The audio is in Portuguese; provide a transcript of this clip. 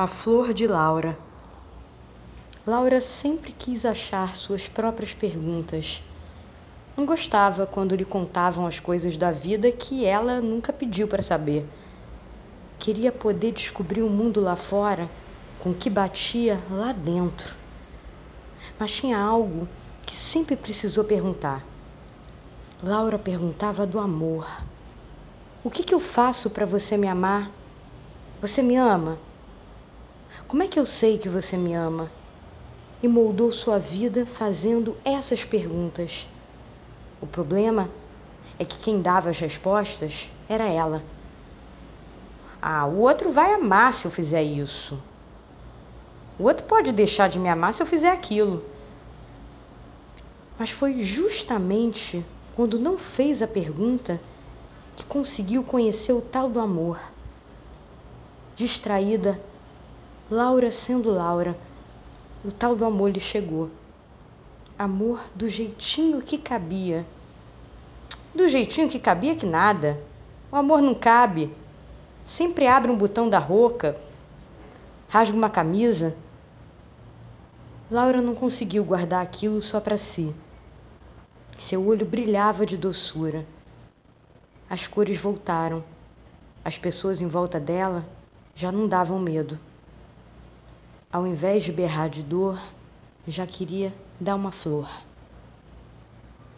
A Flor de Laura. Laura sempre quis achar suas próprias perguntas. Não gostava quando lhe contavam as coisas da vida que ela nunca pediu para saber. Queria poder descobrir o mundo lá fora com que batia lá dentro. Mas tinha algo que sempre precisou perguntar. Laura perguntava do amor. O que, que eu faço para você me amar? Você me ama? Como é que eu sei que você me ama? E moldou sua vida fazendo essas perguntas. O problema é que quem dava as respostas era ela. Ah, o outro vai amar se eu fizer isso. O outro pode deixar de me amar se eu fizer aquilo. Mas foi justamente quando não fez a pergunta que conseguiu conhecer o tal do amor. Distraída, Laura sendo Laura, o tal do amor lhe chegou. Amor do jeitinho que cabia. Do jeitinho que cabia que nada. O amor não cabe. Sempre abre um botão da roupa, rasga uma camisa. Laura não conseguiu guardar aquilo só para si. Seu olho brilhava de doçura. As cores voltaram. As pessoas em volta dela já não davam medo ao invés de berrar de dor, já queria dar uma flor.